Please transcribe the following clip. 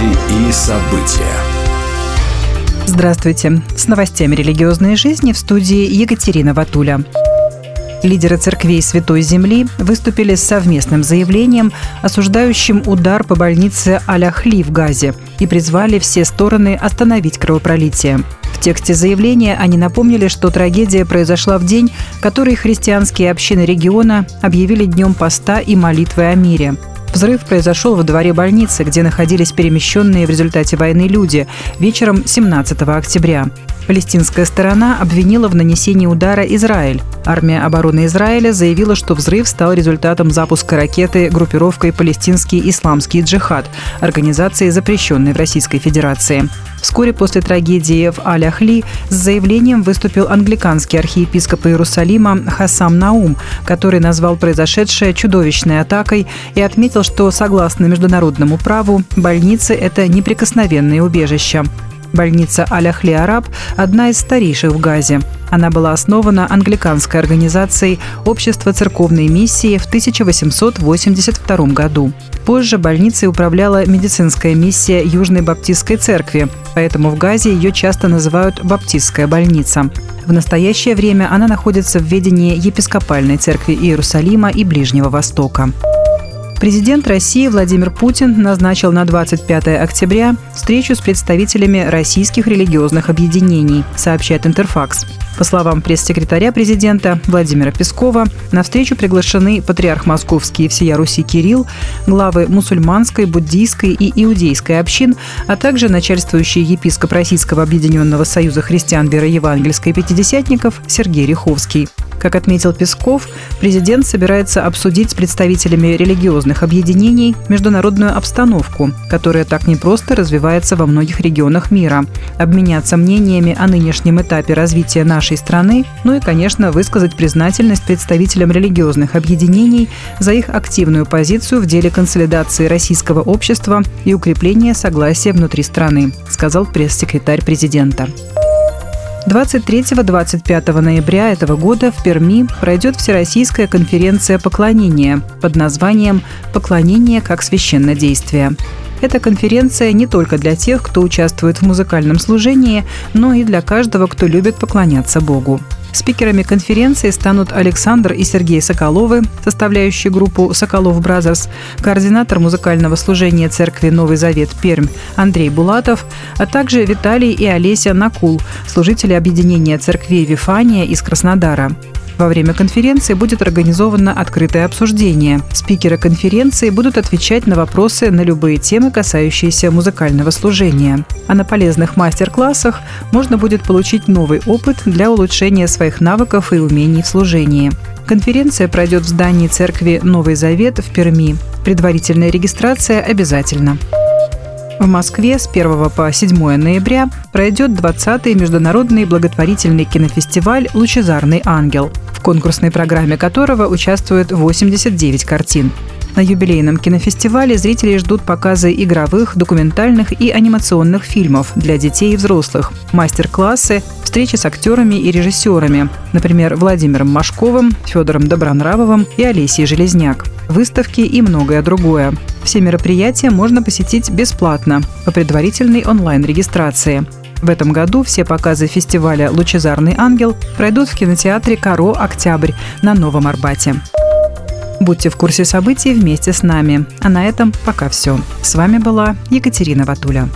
Новости и события. Здравствуйте. С новостями религиозной жизни в студии Екатерина Ватуля. Лидеры церквей Святой Земли выступили с совместным заявлением, осуждающим удар по больнице Аляхли в Газе и призвали все стороны остановить кровопролитие. В тексте заявления они напомнили, что трагедия произошла в день, который христианские общины региона объявили днем поста и молитвы о мире. Взрыв произошел во дворе больницы, где находились перемещенные в результате войны люди, вечером 17 октября. Палестинская сторона обвинила в нанесении удара Израиль. Армия обороны Израиля заявила, что взрыв стал результатом запуска ракеты группировкой «Палестинский исламский джихад», организации, запрещенной в Российской Федерации. Вскоре после трагедии в Аль-Ахли с заявлением выступил англиканский архиепископ Иерусалима Хасам Наум, который назвал произошедшее чудовищной атакой и отметил, что согласно международному праву больницы – это неприкосновенные убежища. Больница Аль-Ахли Араб – одна из старейших в Газе. Она была основана англиканской организацией Общество церковной миссии в 1882 году. Позже больницей управляла медицинская миссия Южной Баптистской церкви, поэтому в Газе ее часто называют «Баптистская больница». В настоящее время она находится в ведении епископальной церкви Иерусалима и Ближнего Востока. Президент России Владимир Путин назначил на 25 октября встречу с представителями российских религиозных объединений, сообщает Интерфакс. По словам пресс-секретаря президента Владимира Пескова, на встречу приглашены патриарх Московский и всея Руси Кирилл, главы мусульманской, буддийской и иудейской общин, а также начальствующий епископ Российского объединенного союза христиан вероевангельской пятидесятников Сергей Риховский. Как отметил Песков, президент собирается обсудить с представителями религиозных объединений международную обстановку, которая так непросто развивается во многих регионах мира, обменяться мнениями о нынешнем этапе развития нашей страны, ну и, конечно, высказать признательность представителям религиозных объединений за их активную позицию в деле консолидации российского общества и укрепления согласия внутри страны, сказал пресс-секретарь президента. 23-25 ноября этого года в Перми пройдет Всероссийская конференция поклонения под названием «Поклонение как священнодействие». Эта конференция не только для тех, кто участвует в музыкальном служении, но и для каждого, кто любит поклоняться Богу. Спикерами конференции станут Александр и Сергей Соколовы, составляющие группу «Sokolov Brothers», координатор музыкального служения церкви «Новый Завет» Пермь Андрей Булатов, а также Виталий и Олеся Накул, служители объединения церквей «Вифания» из Краснодара. Во время конференции будет организовано открытое обсуждение. Спикеры конференции будут отвечать на вопросы на любые темы, касающиеся музыкального служения. А на полезных мастер-классах можно будет получить новый опыт для улучшения своих навыков и умений в служении. Конференция пройдет в здании церкви «Новый Завет» в Перми. Предварительная регистрация обязательна. В Москве с 1 по 7 ноября пройдет 20-й международный благотворительный кинофестиваль «Лучезарный ангел», конкурсной программе которого участвует 89 картин. На юбилейном кинофестивале зрители ждут показы игровых, документальных и анимационных фильмов для детей и взрослых, мастер-классы, встречи с актерами и режиссерами, например, Владимиром Машковым, Федором Добронравовым и Олесей Железняк, выставки и многое другое. Все мероприятия можно посетить бесплатно по предварительной онлайн-регистрации. В этом году все показы фестиваля «Лучезарный ангел» пройдут в кинотеатре «Каро. Октябрь» на Новом Арбате. Будьте в курсе событий вместе с нами. А на этом пока все. С вами была Екатерина Ватуля.